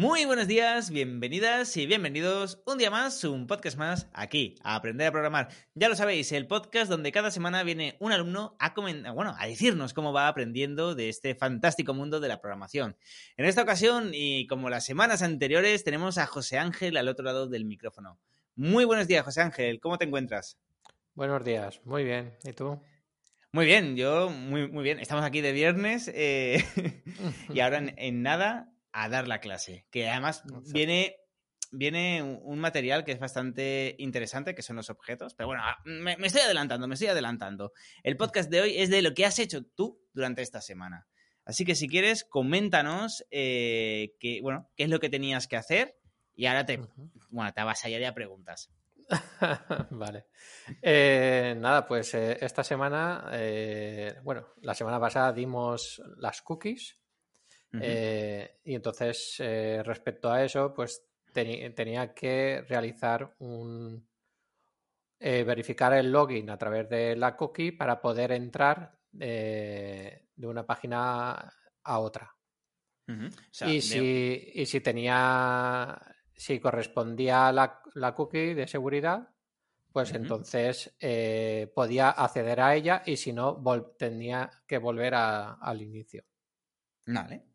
Muy buenos días, bienvenidas y bienvenidos un día más, un podcast más aquí, a Aprender a Programar. Ya lo sabéis, el podcast donde cada semana viene un alumno a, bueno, a decirnos cómo va aprendiendo de este fantástico mundo de la programación. En esta ocasión, y como las semanas anteriores, tenemos a José Ángel al otro lado del micrófono. Muy buenos días, José Ángel, ¿cómo te encuentras? Buenos días, muy bien. ¿Y tú? Muy bien, yo muy, muy bien. Estamos aquí de viernes eh, y ahora en nada a dar la clase. Que además viene, viene un material que es bastante interesante, que son los objetos. Pero bueno, ah, me, estoy adelantando, me estoy adelantando. El podcast de hoy es de lo que has hecho tú durante esta semana. Así que si quieres, coméntanos eh, qué, bueno, qué es lo que tenías que hacer y ahora te, bueno, te avasallaré a preguntas. vale. Eh, nada, pues eh, esta semana, bueno, la semana pasada dimos las cookies eh, y entonces, eh, respecto a eso, pues tenía que realizar un... Eh, verificar el login a través de la cookie para poder entrar de una página a otra. y, si, y, si, tenía, si correspondía la, la cookie de seguridad, pues entonces podía acceder a ella y si no, tenía que volver al inicio. Vale.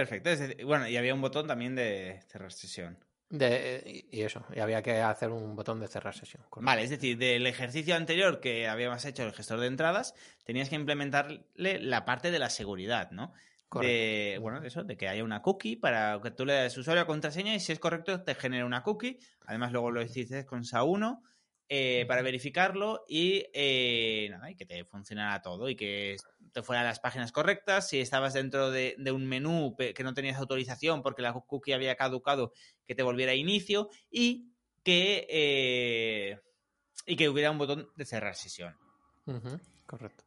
Perfecto. bueno, y había un botón también de cerrar sesión. De, y eso, y había que hacer un botón de cerrar sesión. Vale, es decir, del ejercicio anterior que habíamos hecho el gestor de entradas, tenías que implementarle la parte de la seguridad, ¿no? De, bueno, eso, de que haya una cookie para que tú le des usuario a contraseña y si es correcto te genere una cookie. Además, luego lo hiciste con SA1 eh, para verificarlo y, eh, nada, y que te funcionara todo y que te fuera a las páginas correctas. Si estabas dentro de, un menú que no tenías autorización porque la cookie había caducado, que te volviera a inicio y que, eh, y que hubiera un botón de cerrar sesión. Correcto.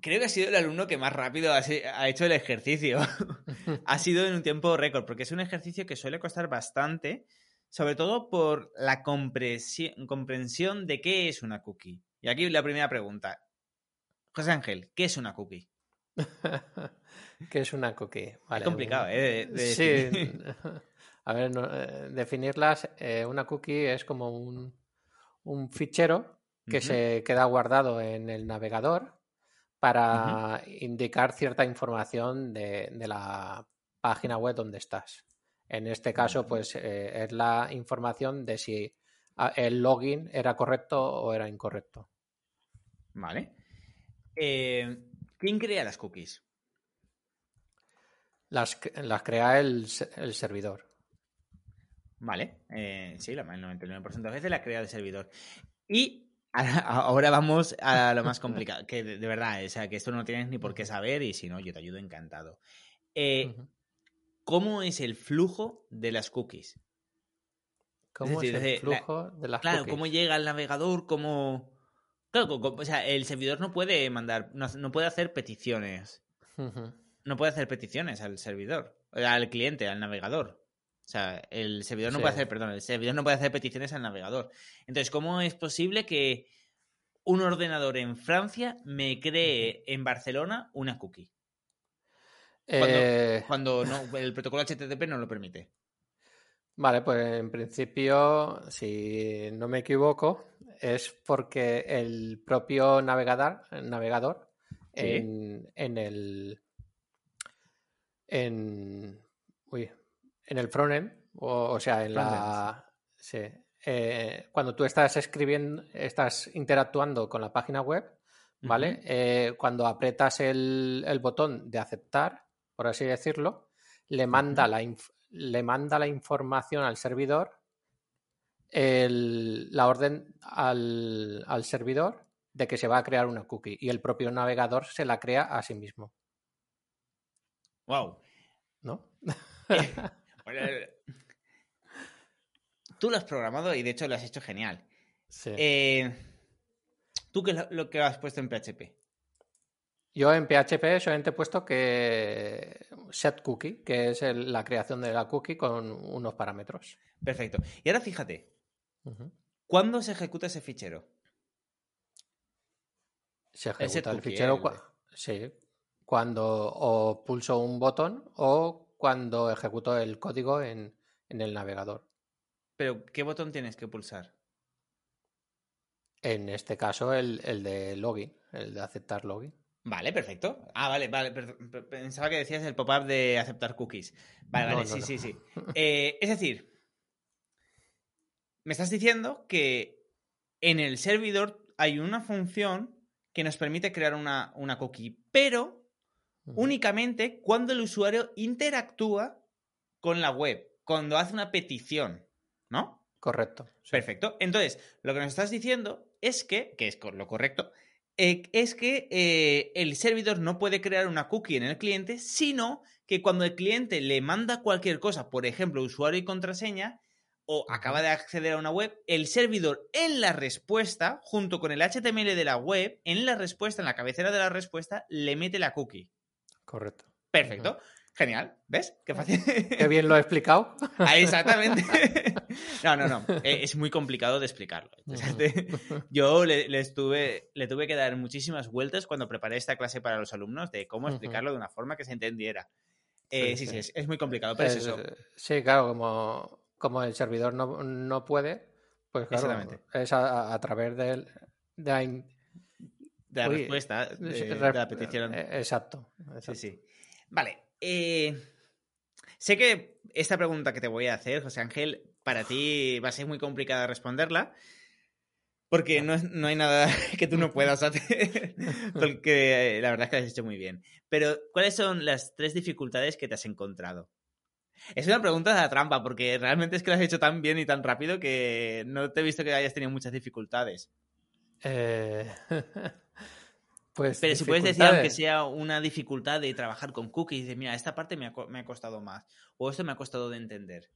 Creo que ha sido el alumno que más rápido ha, hecho el ejercicio. ha sido en un tiempo récord, porque es un ejercicio que suele costar bastante sobre todo por la comprensión de qué es una cookie. Y aquí la primera pregunta. José Ángel, ¿qué es una cookie? ¿Qué es una cookie? es complicado, ¿eh? sí. A ver, eh, definirlas. Eh, una cookie es como un, fichero que se queda guardado en el navegador para indicar cierta información de, de la página web donde estás. En este caso, pues eh, es la información de si ah, el login era correcto o era incorrecto. Vale. Eh, ¿Quién crea las cookies? Las, las crea el, servidor. Vale, eh, sí, el 99% de veces la crea el servidor. Y ahora vamos a lo más complicado, que de, verdad, o sea, que esto no tienes ni por qué saber y si no, yo te ayudo encantado. ¿Cómo es el flujo de las cookies? ¿Cómo es, el flujo de las claro, cómo llega al navegador, cómo... Claro, o sea, el servidor no puede mandar, no, puede hacer peticiones. No puede hacer peticiones al servidor, al cliente, al navegador. O sea, el servidor no puede hacer, perdón, el servidor no puede hacer peticiones al navegador. Entonces, ¿cómo es posible que un ordenador en Francia me cree en Barcelona una cookie? Cuando, eh, el protocolo HTTP no lo permite. Vale, pues en principio, si no me equivoco, es porque el propio navegador, navegador en, el en, en el frontend, o, o sea, en la eh, cuando tú estás escribiendo, estás interactuando con la página web, ¿vale? Eh, cuando apretas el, botón de aceptar, por así decirlo, le manda, la, le manda la información al servidor, la orden al, servidor de que se va a crear una cookie y el propio navegador se la crea a sí mismo. Wow. ¿No? Eh, tú lo has programado y de hecho lo has hecho genial. Sí. Eh, ¿Tú qué es lo, lo que has puesto en PHP? Yo en PHP solamente he puesto que set cookie, que es el- la creación de la cookie con unos parámetros. Perfecto. Y ahora fíjate. ¿cuándo se ejecuta ese fichero? Se ejecuta el fichero sí, cuando o pulso un botón o cuando ejecuto el código en, en el navegador. Pero, ¿qué botón tienes que pulsar? En este caso, el, el de login, el de aceptar login. Vale, perfecto. Ah, vale, vale. Pensaba que decías el pop-up de aceptar cookies. Vale, No, vale, no, sí, no. sí, sí. Eh, es decir, me estás diciendo que en el servidor hay una función que nos permite crear una, una cookie, pero únicamente cuando el usuario interactúa con la web, cuando hace una petición, ¿no? Correcto. sí. Perfecto. Entonces, lo que nos estás diciendo es que, que es lo correcto, eh, es que eh, el servidor no puede crear una cookie en el cliente, sino que cuando el cliente le manda cualquier cosa, por ejemplo, usuario y contraseña, o acaba de acceder a una web, el servidor en la respuesta, junto con el HTML de la web, en la respuesta, en la cabecera de la respuesta, le mete la cookie. Correcto. Perfecto. Genial. ¿Ves? Qué fácil. Qué bien lo he explicado. Ah, exactamente. No, no, no. Eh, Es muy complicado de explicarlo. Yo le, le estuve, le tuve que dar muchísimas vueltas cuando preparé esta clase para los alumnos de cómo explicarlo de una forma que se entendiera. Eh, sí, Sí, es, es muy complicado, pero es, Es- eso. Sí, claro, como, como el servidor no, no puede, pues claro, Exactamente. es a, a través del, de la in- De la uy, respuesta, de, la petición. eh, Exacto. Sí, exacto. sí. Vale. Eh, sé que esta pregunta que te voy a hacer, José Ángel, para ti va a ser muy complicada responderla. Porque no, es- no hay nada que tú no puedas hacer. Porque eh, la verdad es que lo has hecho muy bien. Pero, ¿cuáles son las tres dificultades que te has encontrado? Es una pregunta de la trampa, porque realmente es que lo has hecho tan bien y tan rápido que no te he visto que hayas tenido muchas dificultades. Eh, pues Pero si puedes decir, aunque sea una dificultad de trabajar con cookies, dices, mira, esta parte me ha, me ha costado más, o esto me ha costado de entender.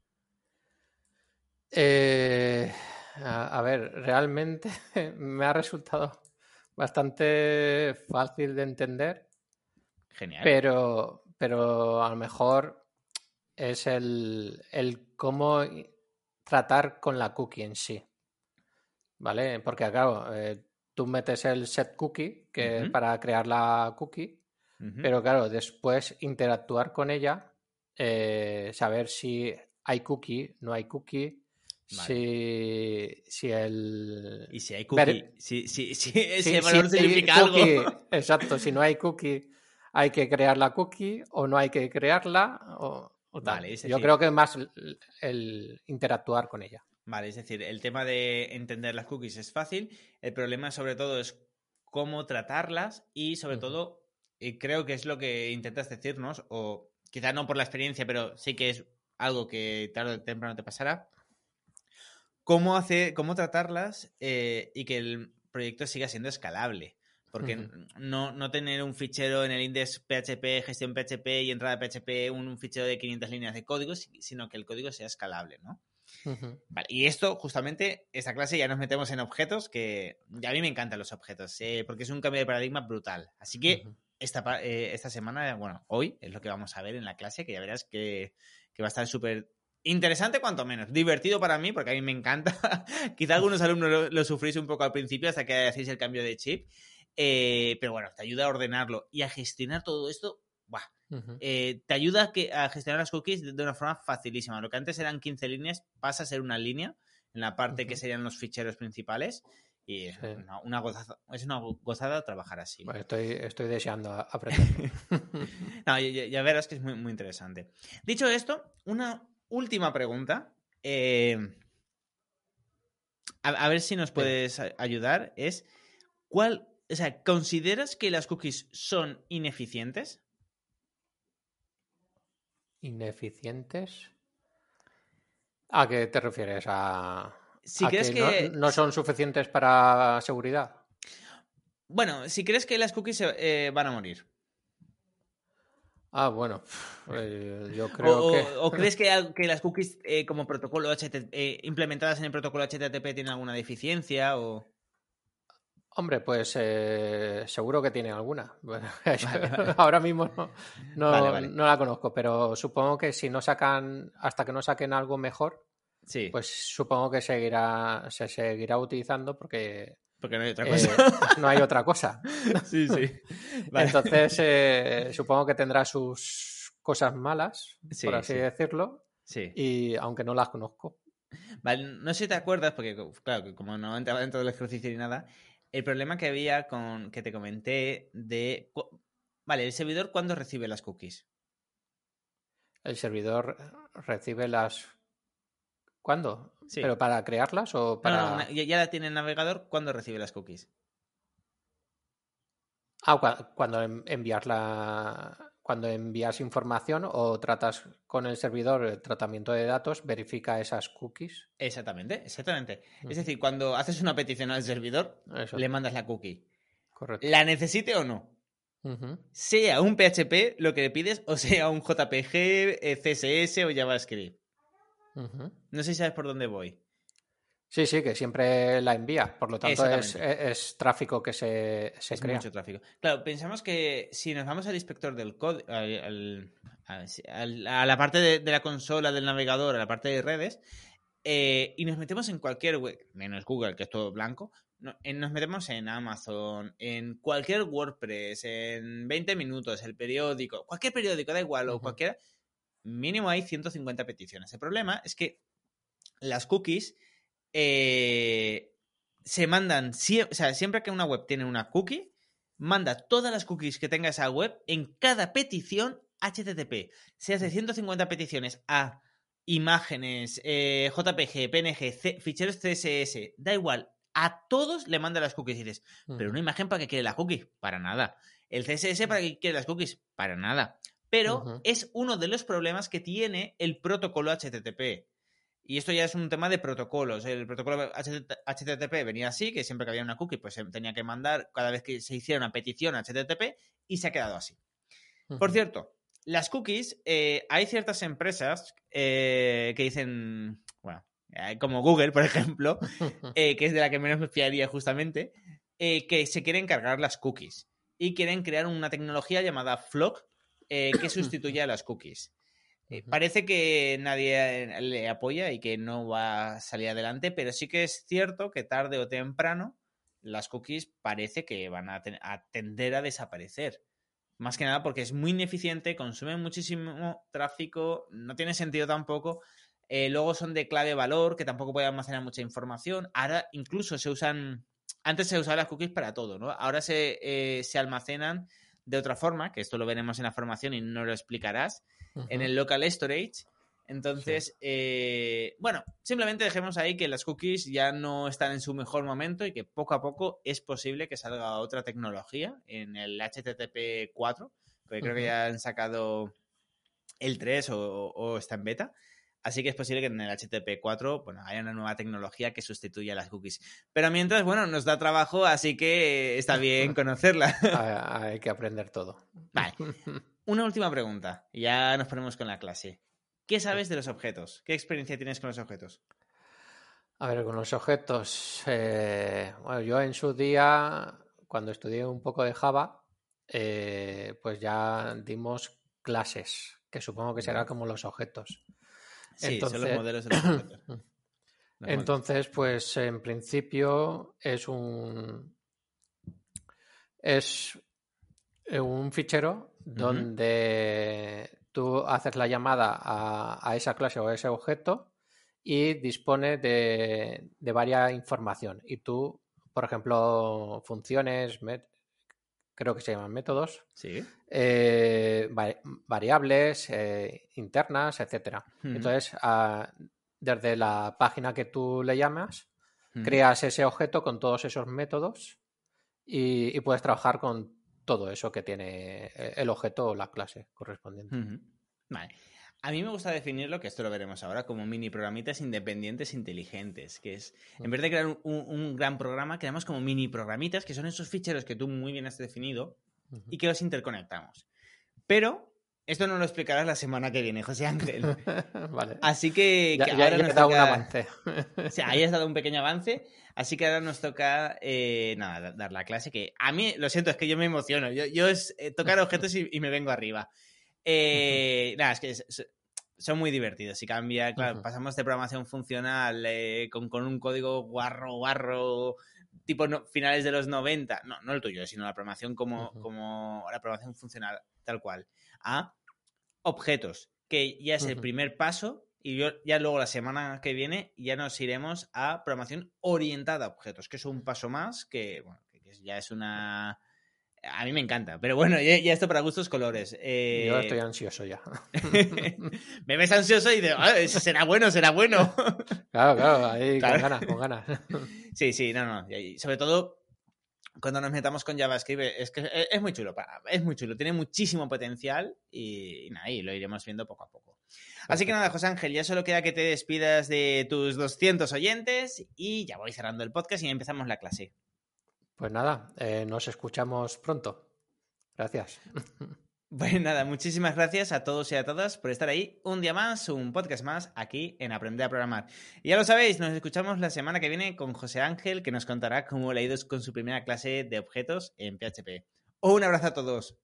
Eh, a, a ver, realmente me ha resultado bastante fácil de entender, Genial. pero, pero a lo mejor es el, el cómo tratar con la cookie en sí. ¿Vale? Porque, claro, eh, tú metes el set cookie que para crear la cookie, pero claro, después interactuar con ella, eh, saber si hay cookie, no hay cookie, Vale. si, si el... y si hay ver- cookie, si, si, si si- valor si hay significa cookie, algo. Exacto, si no hay cookie, hay que crear la cookie o no hay que crearla. O, o tal. Vale, es Yo creo que más el, el interactuar con ella. Vale, es decir, el tema de entender las cookies es fácil. El problema, sobre todo, es cómo tratarlas y, sobre todo, y creo que es lo que intentas decirnos, o quizás no por la experiencia, pero sí que es algo que tarde o temprano te pasará. Cómo, hacer, cómo tratarlas eh, y que el proyecto siga siendo escalable. Porque no, no tener un fichero en el index PHP, gestión PHP y entrada PHP, un, un fichero de 500 líneas de código, si- sino que el código sea escalable, ¿no? Vale, y esto, justamente, esta clase ya nos metemos en objetos, que a mí me encantan los objetos, eh, porque es un cambio de paradigma brutal. Así que esta, eh, esta semana, bueno, hoy es lo que vamos a ver en la clase, que ya verás que, que va a estar súper interesante, cuanto menos. Divertido para mí, porque a mí me encanta. Quizá algunos alumnos lo, lo sufrís un poco al principio hasta que hacéis el cambio de chip. Eh, pero bueno, te ayuda a ordenarlo y a gestionar todo esto. Buah, Eh, te ayuda a, que, a gestionar las cookies de, de una forma facilísima. Lo que antes eran 15 líneas pasa a ser una línea en la parte que serían los ficheros principales. Y es, Sí. una, una gozada, es una gozada trabajar así. Bueno, estoy, estoy deseando a- aprenderlo. No, ya, verás que es muy, muy interesante. Dicho esto, una última pregunta. eh, a, a ver si nos puedes ayudar. Es, ¿cuál, o sea, ¿consideras que las cookies son ineficientes? Ineficientes. ¿A qué te refieres? ¿A, Si a crees que... no, son suficientes para seguridad? Bueno, si crees que las cookies se- eh, van a morir. Ah, bueno, eh, yo creo o, que... ¿O crees que, que las cookies eh, como protocolo HTTP, implementadas en el protocolo HTTP tienen alguna deficiencia? O... Hombre, pues eh, seguro que tiene alguna. Bueno, vale, vale. Ahora mismo no, no, vale, no, la conozco, pero supongo que si no sacan, hasta que no saquen algo mejor, sí. pues supongo que seguirá, se seguirá utilizando porque porque no hay otra cosa. Eh, no hay otra cosa. sí, sí. Vale. Entonces, eh, supongo que tendrá sus cosas malas, sí, por así sí. decirlo. Sí. Y aunque no las conozco. Vale, no sé si te acuerdas, porque claro, como no entraba dentro del ejercicio ni nada, el problema que había con que te comenté de. Vale, el servidor cuándo recibe las cookies. El servidor recibe las. ¿Cuándo? Sí. ¿Pero para crearlas o para.? No, no, ya la tiene el navegador, ¿cuándo recibe las cookies? Ah, cuando envías la. Cuando envías información o tratas con el servidor el tratamiento de datos, verifica esas cookies. Exactamente, exactamente. Uh -huh. Es decir, cuando haces una petición al servidor, Eso. le mandas la cookie. Correcto. La necesite o no. Uh -huh. Sea un PHP lo que le pides o sea un JPG, eh, CSS o JavaScript. Uh -huh. No sé si sabes por dónde voy. Sí, sí, que siempre la envía. Por lo tanto, es, es, tráfico que se, se es crea. mucho tráfico. Claro, pensamos que si nos vamos al inspector del código, a la parte de, de, la consola del navegador, a la parte de redes, eh, y nos metemos en cualquier web, menos Google, que es todo blanco, no, en, nos metemos en Amazon, en cualquier WordPress, en 20 minutos, el periódico, cualquier periódico, da igual, uh -huh. o cualquiera, mínimo hay 150 peticiones. El problema es que las cookies eh, se mandan, sie o sea, siempre que una web tiene una cookie, manda todas las cookies que tenga esa web en cada petición HTTP. Se hace 150 peticiones a imágenes, eh, JPG, PNG, C ficheros CSS, da igual, a todos le manda las cookies y dices, -huh. pero una imagen para qué quiere la cookie? Para nada. El CSS para qué quiere las cookies? Para nada. Pero uh -huh. es uno de los problemas que tiene el protocolo HTTP. Y esto ya es un tema de protocolos. El protocolo HTTP venía así, que siempre que había una cookie, pues se tenía que mandar cada vez que se hiciera una petición a HTTP y se ha quedado así. Uh -huh. Por cierto, las cookies, eh, hay ciertas empresas eh, que dicen, bueno, eh, como Google, por ejemplo, eh, que es de la que menos me fiaría justamente, eh, que se quieren cargar las cookies y quieren crear una tecnología llamada Flock eh, que sustituya a las cookies. Eh, parece que nadie le apoya y que no va a salir adelante, pero sí que es cierto que tarde o temprano las cookies parece que van a, a tender a desaparecer. Más que nada porque es muy ineficiente, consumen muchísimo tráfico, no tiene sentido tampoco. Eh, luego son de clave valor, que tampoco pueden almacenar mucha información. Ahora incluso se usan. Antes se usaban las cookies para todo, ¿no? Ahora se, eh, se almacenan de otra forma, que esto lo veremos en la formación y no lo explicarás, uh -huh. en el local storage. Entonces, sí. eh, bueno, simplemente dejemos ahí que las cookies ya no están en su mejor momento y que poco a poco es posible que salga otra tecnología en el HTTP 4, porque creo uh -huh. que ya han sacado el 3 o, o, está en beta. Así que es posible que en el HTTP 4 bueno, haya una nueva tecnología que sustituya las cookies. Pero mientras, bueno, nos da trabajo, así que está bien conocerla. Hay que aprender todo. Vale. Una última pregunta. Ya nos ponemos con la clase. ¿Qué sabes de los objetos? ¿Qué experiencia tienes con los objetos? A ver, con los objetos. Eh, bueno, yo en su día, cuando estudié un poco de Java, eh, pues ya dimos clases, que supongo que será como los objetos. Sí, entonces, son los modelos de los objetos. Entonces, pues en principio es un es un fichero uh -huh. donde tú haces la llamada a, a, esa clase o a ese objeto y dispone de, de varias información. Y tú, por ejemplo, funciones, creo que se llaman métodos, sí. eh, variables eh, internas, etcétera. Uh -huh. Entonces, a, desde la página que tú le llamas, uh -huh. creas ese objeto con todos esos métodos y, y, puedes trabajar con todo eso que tiene el objeto o la clase correspondiente. Uh -huh. Vale. A mí me gusta definirlo, que esto lo veremos ahora, como mini programitas independientes inteligentes, que es, en vez de crear un, un, gran programa, creamos como mini programitas, que son esos ficheros que tú muy bien has definido uh -huh. y que los interconectamos. Pero esto no lo explicarás la semana que viene, José Ángel. vale. Así que, ya, que ya, ahora ya nos he dado un avance. O sea, ahí has dado un pequeño avance. Así que ahora nos toca eh, nada, da- dar la clase. Que a mí, lo siento, es que yo me emociono. Yo, yo es eh, tocar objetos y, y me vengo arriba. Eh, nada, es que es- es- son muy divertidos. Y cambia, claro, pasamos de programación funcional eh, con, con un código guarro, guarro, tipo no- finales de los 90. No, no el tuyo, sino la programación como, como la programación funcional, tal cual. A objetos, que ya es el primer paso. Y yo, ya luego la semana que viene ya nos iremos a programación orientada a objetos, que es un paso más que, bueno, que ya es una... A mí me encanta, pero bueno, ya, ya esto para gustos colores. Eh, Yo estoy ansioso ya. me ves ansioso y digo, "Ah, será bueno, será bueno. Claro, claro, ahí Claro. con ganas, con ganas. sí, sí, no, no. y- sobre todo cuando nos metamos con JavaScript, es que es, muy chulo, es muy chulo, tiene muchísimo potencial y, y nada, y lo iremos viendo poco a poco. Así que nada, José Ángel, ya solo queda que te despidas de tus 200 oyentes y ya voy cerrando el podcast y empezamos la clase. Pues nada, eh, nos escuchamos pronto. Gracias. Pues nada, muchísimas gracias a todos y a todas por estar ahí un día más, un podcast más aquí en Aprender a Programar. Y ya lo sabéis, nos escuchamos la semana que viene con José Ángel, que nos contará cómo le ha ido con su primera clase de objetos en PHP. Un abrazo a todos.